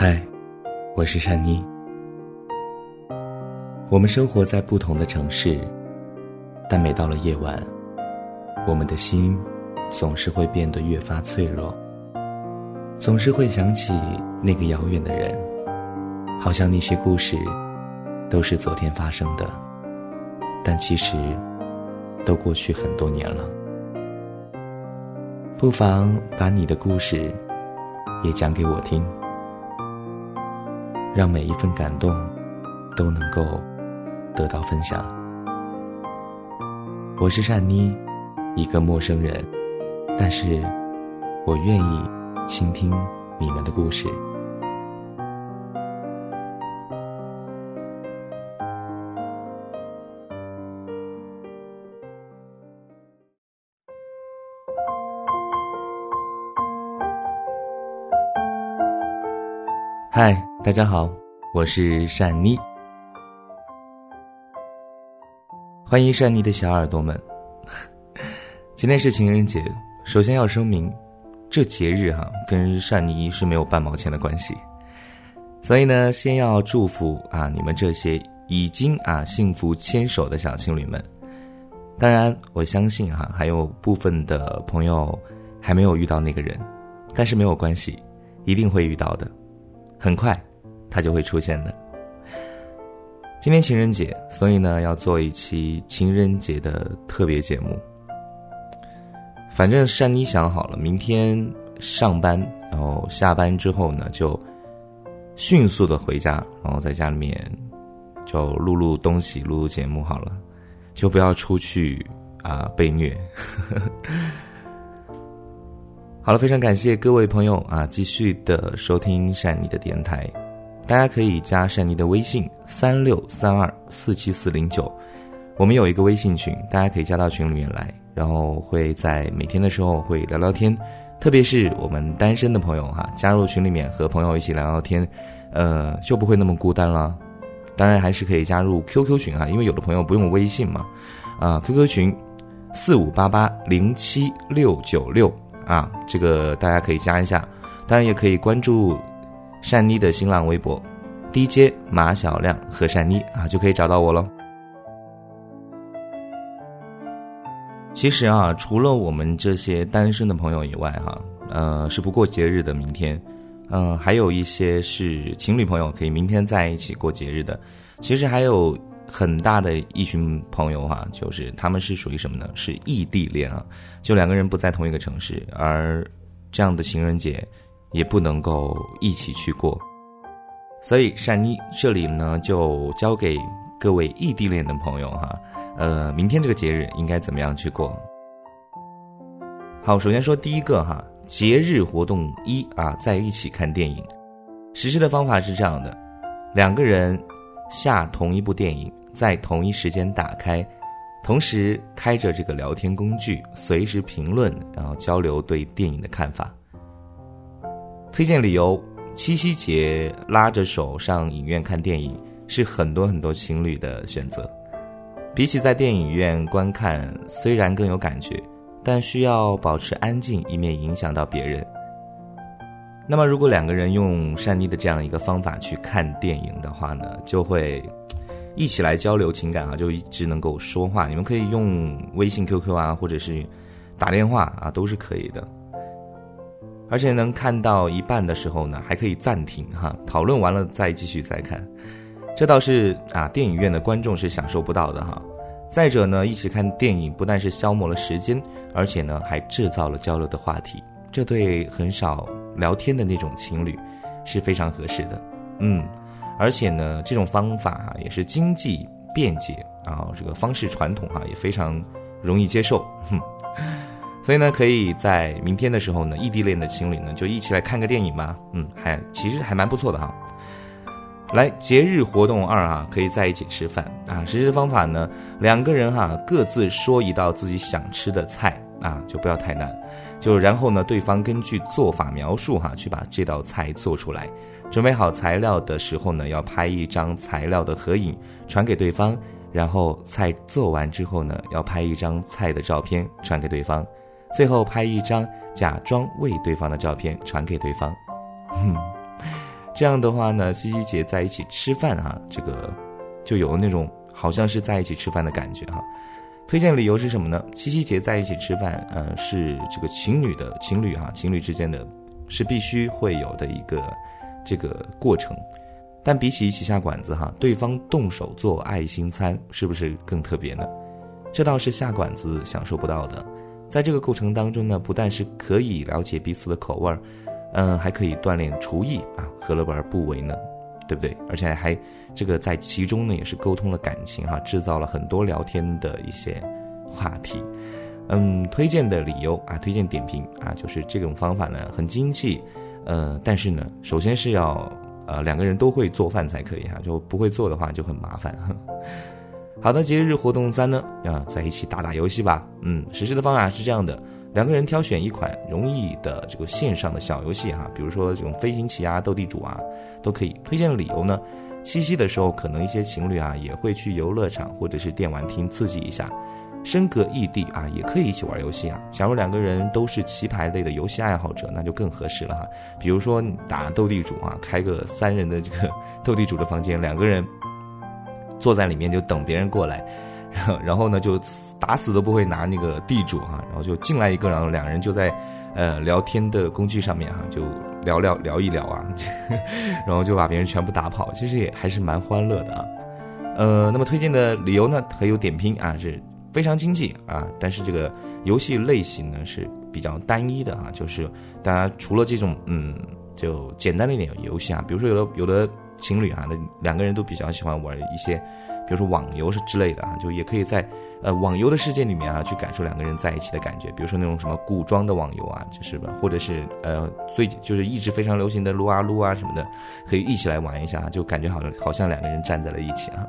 嗨，我是善妮。我们生活在不同的城市，但每到了夜晚，我们的心总是会变得越发脆弱，总是会想起那个遥远的人，好像那些故事都是昨天发生的，但其实都过去很多年了。不妨把你的故事也讲给我听。让每一份感动都能够得到分享。我是善妮，一个陌生人，但是我愿意倾听你们的故事。嗨，大家好，我是善妮，欢迎善妮的小耳朵们。今天是情人节，首先要声明，这节日哈跟善妮是没有半毛钱的关系，所以呢，先要祝福啊你们这些已经啊幸福牵手的小情侣们。当然，我相信哈还有部分的朋友还没有遇到那个人，但是没有关系，一定会遇到的。很快，它就会出现的。今天情人节，所以呢要做一期情人节的特别节目。反正珊妮想好了，明天上班，然后下班之后呢，就迅速的回家，然后在家里面就录录东西，录录节目好了，就不要出去啊被虐。好了，非常感谢各位朋友啊，继续的收听善妮的电台。大家可以加善妮的微信三六三二四七四零九，我们有一个微信群，大家可以加到群里面来，然后会在每天的时候会聊聊天。特别是我们单身的朋友哈，加入群里面和朋友一起聊聊天，呃，就不会那么孤单了。当然还是可以加入 QQ 群哈，因为有的朋友不用微信嘛，啊，QQ 群四五八八零七六九六。啊，这个大家可以加一下，当然也可以关注善妮的新浪微博，DJ 马小亮和善妮啊，就可以找到我喽。其实啊，除了我们这些单身的朋友以外，哈，呃，是不过节日的明天，嗯，还有一些是情侣朋友可以明天在一起过节日的。其实还有。很大的一群朋友哈，就是他们是属于什么呢？是异地恋啊，就两个人不在同一个城市，而这样的情人节也不能够一起去过。所以善妮这里呢，就交给各位异地恋的朋友哈，呃，明天这个节日应该怎么样去过？好，首先说第一个哈，节日活动一啊，在一起看电影。实施的方法是这样的，两个人下同一部电影。在同一时间打开，同时开着这个聊天工具，随时评论，然后交流对电影的看法。推荐理由：七夕节拉着手上影院看电影是很多很多情侣的选择。比起在电影院观看，虽然更有感觉，但需要保持安静，以免影响到别人。那么，如果两个人用善妮的这样一个方法去看电影的话呢，就会。一起来交流情感啊，就一直能够说话。你们可以用微信、QQ 啊，或者是打电话啊，都是可以的。而且能看到一半的时候呢，还可以暂停哈，讨论完了再继续再看。这倒是啊，电影院的观众是享受不到的哈。再者呢，一起看电影不但是消磨了时间，而且呢还制造了交流的话题，这对很少聊天的那种情侣是非常合适的。嗯。而且呢，这种方法哈也是经济便捷啊，这个方式传统哈也非常容易接受，哼。所以呢，可以在明天的时候呢，异地恋的情侣呢就一起来看个电影吧，嗯，还其实还蛮不错的哈。来，节日活动二啊，可以在一起吃饭啊。实施方法呢，两个人哈各自说一道自己想吃的菜啊，就不要太难，就然后呢，对方根据做法描述哈去把这道菜做出来。准备好材料的时候呢，要拍一张材料的合影传给对方，然后菜做完之后呢，要拍一张菜的照片传给对方，最后拍一张假装喂对方的照片传给对方。哼 这样的话呢，七夕节在一起吃饭哈，这个就有那种好像是在一起吃饭的感觉哈。推荐理由是什么呢？七夕节在一起吃饭，呃，是这个情侣的情侣哈，情侣之间的，是必须会有的一个这个过程。但比起一起下馆子哈，对方动手做爱心餐，是不是更特别呢？这倒是下馆子享受不到的。在这个过程当中呢，不但是可以了解彼此的口味儿，嗯，还可以锻炼厨艺啊，何乐而不为呢？对不对？而且还这个在其中呢，也是沟通了感情哈，制造了很多聊天的一些话题。嗯，推荐的理由啊，推荐点评啊，就是这种方法呢很经济，呃，但是呢，首先是要呃两个人都会做饭才可以哈，就不会做的话就很麻烦。好的，节日活动三呢，啊，在一起打打游戏吧。嗯，实施的方法是这样的。两个人挑选一款容易的这个线上的小游戏哈，比如说这种飞行棋啊、斗地主啊，都可以。推荐的理由呢，七夕的时候可能一些情侣啊也会去游乐场或者是电玩厅刺激一下，身隔异地啊也可以一起玩游戏啊。假如两个人都是棋牌类的游戏爱好者，那就更合适了哈。比如说打斗地主啊，开个三人的这个斗地主的房间，两个人坐在里面就等别人过来。然后呢，就打死都不会拿那个地主哈，然后就进来一个，然后两人就在，呃，聊天的工具上面哈，就聊聊聊一聊啊，然后就把别人全部打跑，其实也还是蛮欢乐的啊。呃，那么推荐的理由呢，很有点评啊，是非常经济啊，但是这个游戏类型呢是比较单一的啊，就是大家除了这种嗯，就简单的一点游戏啊，比如说有的有的情侣啊，那两个人都比较喜欢玩一些。比如说网游是之类的啊，就也可以在，呃，网游的世界里面啊，去感受两个人在一起的感觉。比如说那种什么古装的网游啊，就是吧，或者是呃，最就是一直非常流行的撸啊撸啊什么的，可以一起来玩一下，就感觉好像好像两个人站在了一起啊。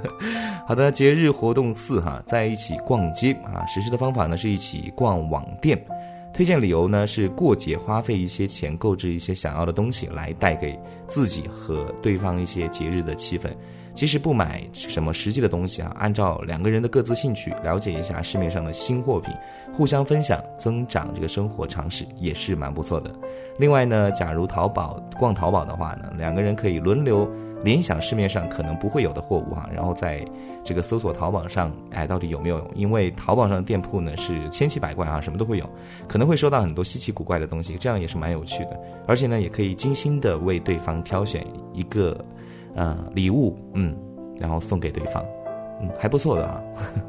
好的，节日活动四哈，在一起逛街啊，实施的方法呢是一起逛网店，推荐理由呢是过节花费一些钱购置一些想要的东西，来带给自己和对方一些节日的气氛。其实不买什么实际的东西啊，按照两个人的各自兴趣，了解一下市面上的新货品，互相分享，增长这个生活常识也是蛮不错的。另外呢，假如淘宝逛淘宝的话呢，两个人可以轮流联想市面上可能不会有的货物哈，然后在这个搜索淘宝上，哎，到底有没有？因为淘宝上的店铺呢是千奇百怪啊，什么都会有，可能会收到很多稀奇古怪的东西，这样也是蛮有趣的。而且呢，也可以精心的为对方挑选一个。呃，礼物，嗯，然后送给对方，嗯，还不错的啊。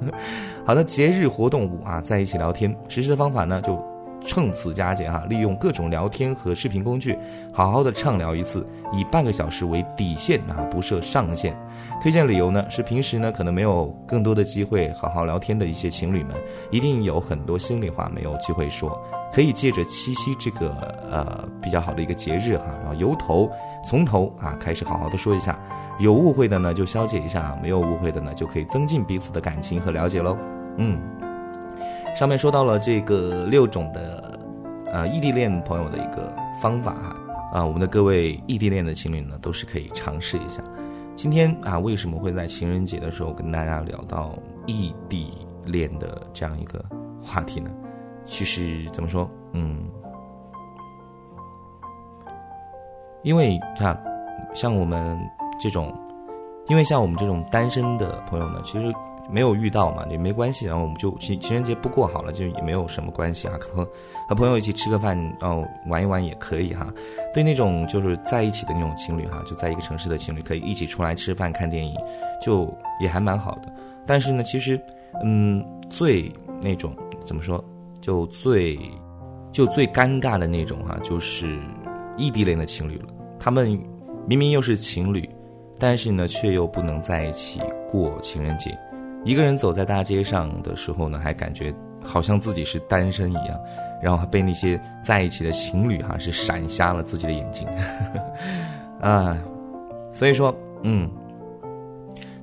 好的，节日活动五啊，在一起聊天，实施的方法呢，就趁此佳节哈，利用各种聊天和视频工具，好好的畅聊一次，以半个小时为底线啊，不设上限。推荐理由呢，是平时呢可能没有更多的机会好好聊天的一些情侣们，一定有很多心里话没有机会说，可以借着七夕这个呃比较好的一个节日哈，然后由头。从头啊开始好好的说一下，有误会的呢就消解一下，没有误会的呢就可以增进彼此的感情和了解喽。嗯，上面说到了这个六种的呃异地恋朋友的一个方法哈啊，我们的各位异地恋的情侣呢都是可以尝试一下。今天啊为什么会在情人节的时候跟大家聊到异地恋的这样一个话题呢？其实怎么说，嗯。因为看，像我们这种，因为像我们这种单身的朋友呢，其实没有遇到嘛，也没关系。然后我们就情情人节不过好了，就也没有什么关系啊。和和朋友一起吃个饭，然后玩一玩也可以哈。对那种就是在一起的那种情侣哈，就在一个城市的情侣，可以一起出来吃饭看电影，就也还蛮好的。但是呢，其实，嗯，最那种怎么说，就最就最尴尬的那种哈，就是。异地恋的情侣了，他们明明又是情侣，但是呢，却又不能在一起过情人节。一个人走在大街上的时候呢，还感觉好像自己是单身一样，然后还被那些在一起的情侣哈是闪瞎了自己的眼睛。啊，所以说，嗯，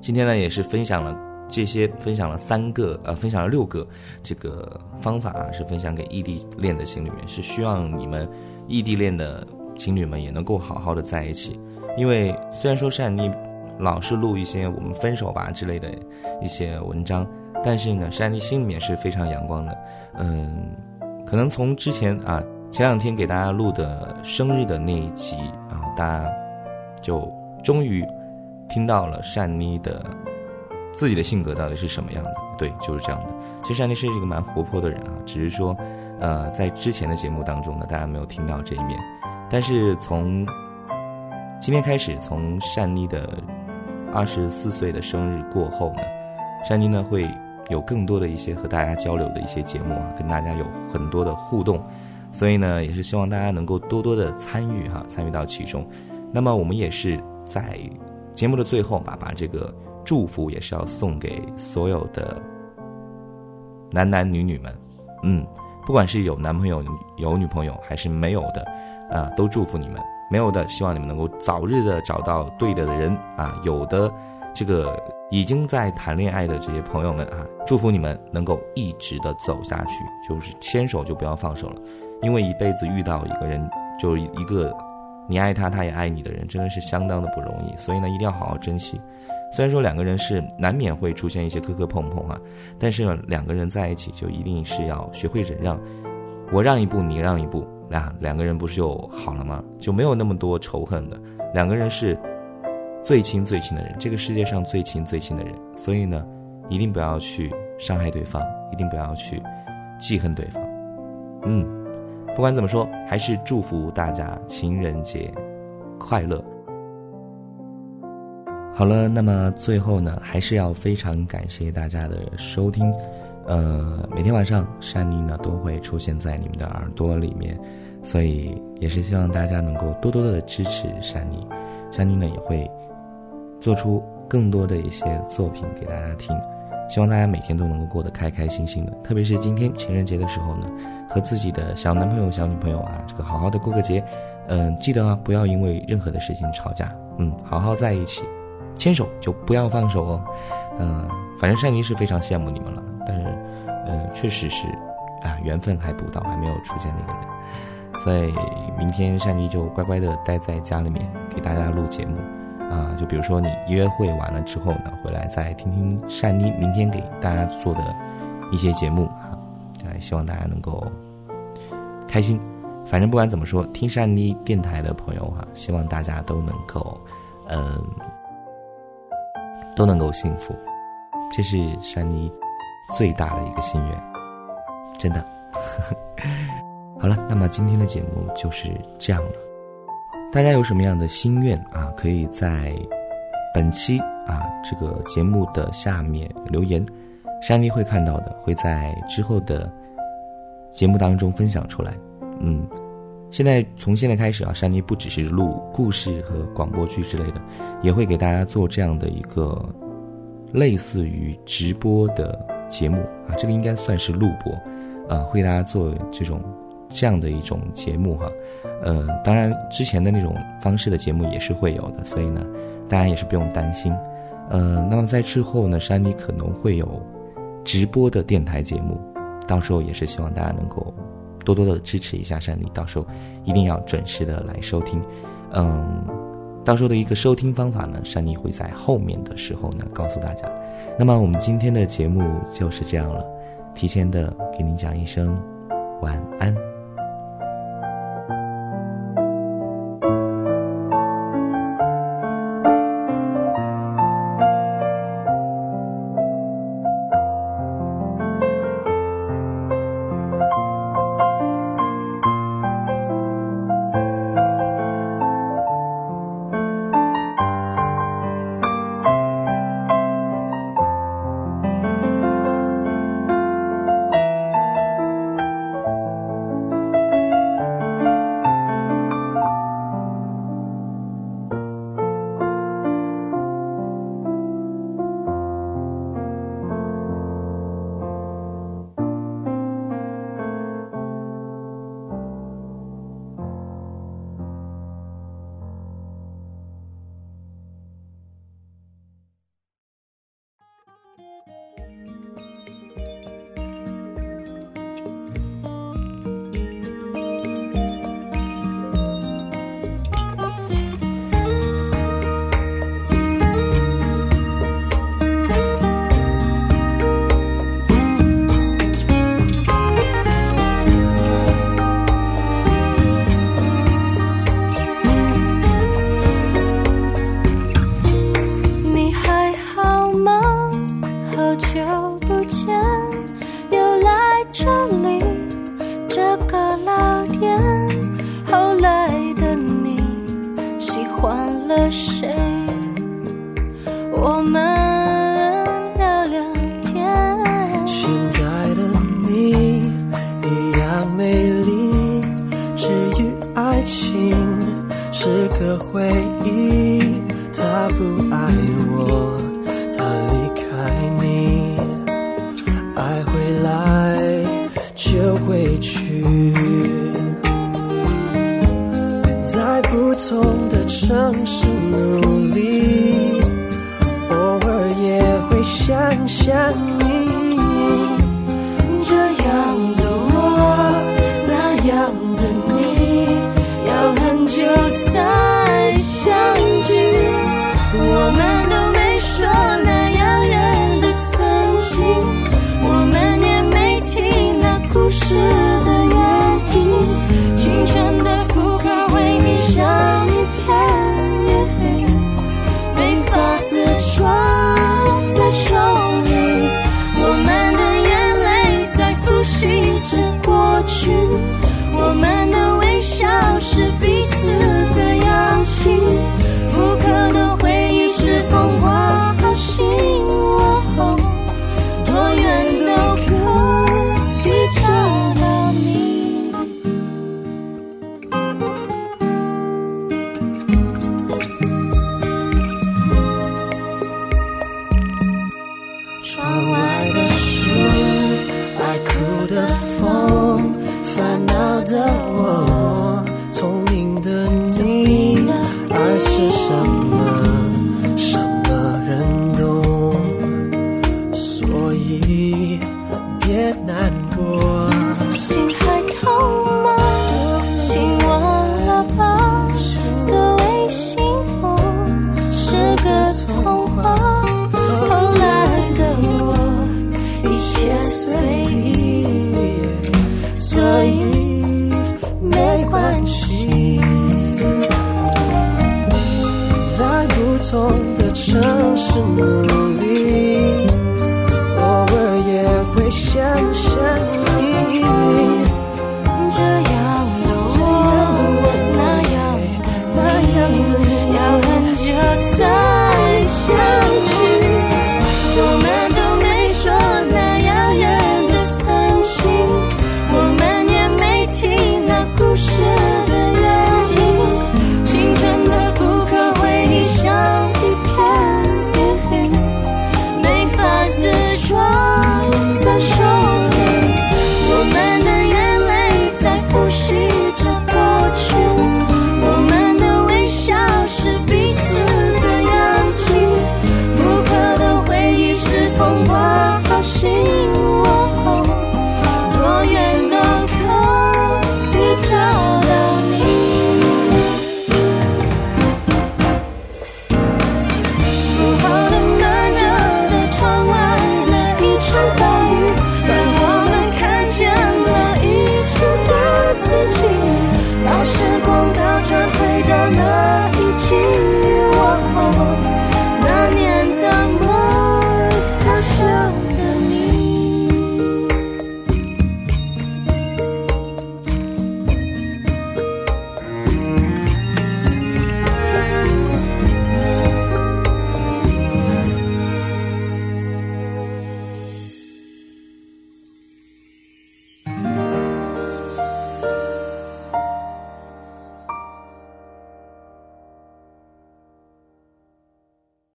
今天呢也是分享了这些，分享了三个，呃，分享了六个这个方法啊，是分享给异地恋的情侣们，是希望你们异地恋的。情侣们也能够好好的在一起，因为虽然说善妮老是录一些我们分手吧之类的一些文章，但是呢，善妮心里面是非常阳光的。嗯，可能从之前啊前两天给大家录的生日的那一集啊，大家就终于听到了善妮的自己的性格到底是什么样的。对，就是这样的。其实善妮是一个蛮活泼的人啊，只是说，呃，在之前的节目当中呢，大家没有听到这一面。但是从今天开始，从善妮的二十四岁的生日过后呢，山妮呢会有更多的一些和大家交流的一些节目啊，跟大家有很多的互动。所以呢，也是希望大家能够多多的参与哈，参与到其中。那么我们也是在节目的最后吧，把这个祝福也是要送给所有的男男女女们，嗯，不管是有男朋友、有女朋友还是没有的，啊，都祝福你们。没有的，希望你们能够早日的找到对的人啊。有的，这个已经在谈恋爱的这些朋友们啊，祝福你们能够一直的走下去，就是牵手就不要放手了。因为一辈子遇到一个人，就是一个你爱他，他也爱你的人，真的是相当的不容易。所以呢，一定要好好珍惜。虽然说两个人是难免会出现一些磕磕碰碰啊，但是呢，两个人在一起就一定是要学会忍让，我让一步，你让一步，那两个人不是就好了吗？就没有那么多仇恨的。两个人是最亲最亲的人，这个世界上最亲最亲的人。所以呢，一定不要去伤害对方，一定不要去记恨对方。嗯。不管怎么说，还是祝福大家情人节快乐。好了，那么最后呢，还是要非常感谢大家的收听。呃，每天晚上珊妮呢都会出现在你们的耳朵里面，所以也是希望大家能够多多的支持珊妮。珊妮呢也会做出更多的一些作品给大家听。希望大家每天都能够过得开开心心的，特别是今天情人节的时候呢，和自己的小男朋友、小女朋友啊，这个好好的过个节。嗯，记得啊，不要因为任何的事情吵架。嗯，好好在一起，牵手就不要放手哦。嗯，反正善妮是非常羡慕你们了，但是，嗯，确实是，啊，缘分还不到，还没有出现那个人，所以明天善妮就乖乖的待在家里面给大家录节目。啊，就比如说你约会完了之后呢，回来再听听善妮明天给大家做的一些节目啊，哎，希望大家能够开心。反正不管怎么说，听善妮电台的朋友哈，希望大家都能够，嗯，都能够幸福，这是善妮最大的一个心愿，真的。好了，那么今天的节目就是这样了。大家有什么样的心愿啊？可以在本期啊这个节目的下面留言，珊妮会看到的，会在之后的节目当中分享出来。嗯，现在从现在开始啊，珊妮不只是录故事和广播剧之类的，也会给大家做这样的一个类似于直播的节目啊，这个应该算是录播啊，会给大家做这种。这样的一种节目哈，呃，当然之前的那种方式的节目也是会有的，所以呢，大家也是不用担心。呃，那么在之后呢，山妮可能会有直播的电台节目，到时候也是希望大家能够多多的支持一下山妮，到时候一定要准时的来收听。嗯，到时候的一个收听方法呢，山妮会在后面的时候呢告诉大家。那么我们今天的节目就是这样了，提前的给您讲一声晚安。不同的城市努力，偶尔也会想想你。should be 不同的城市努力。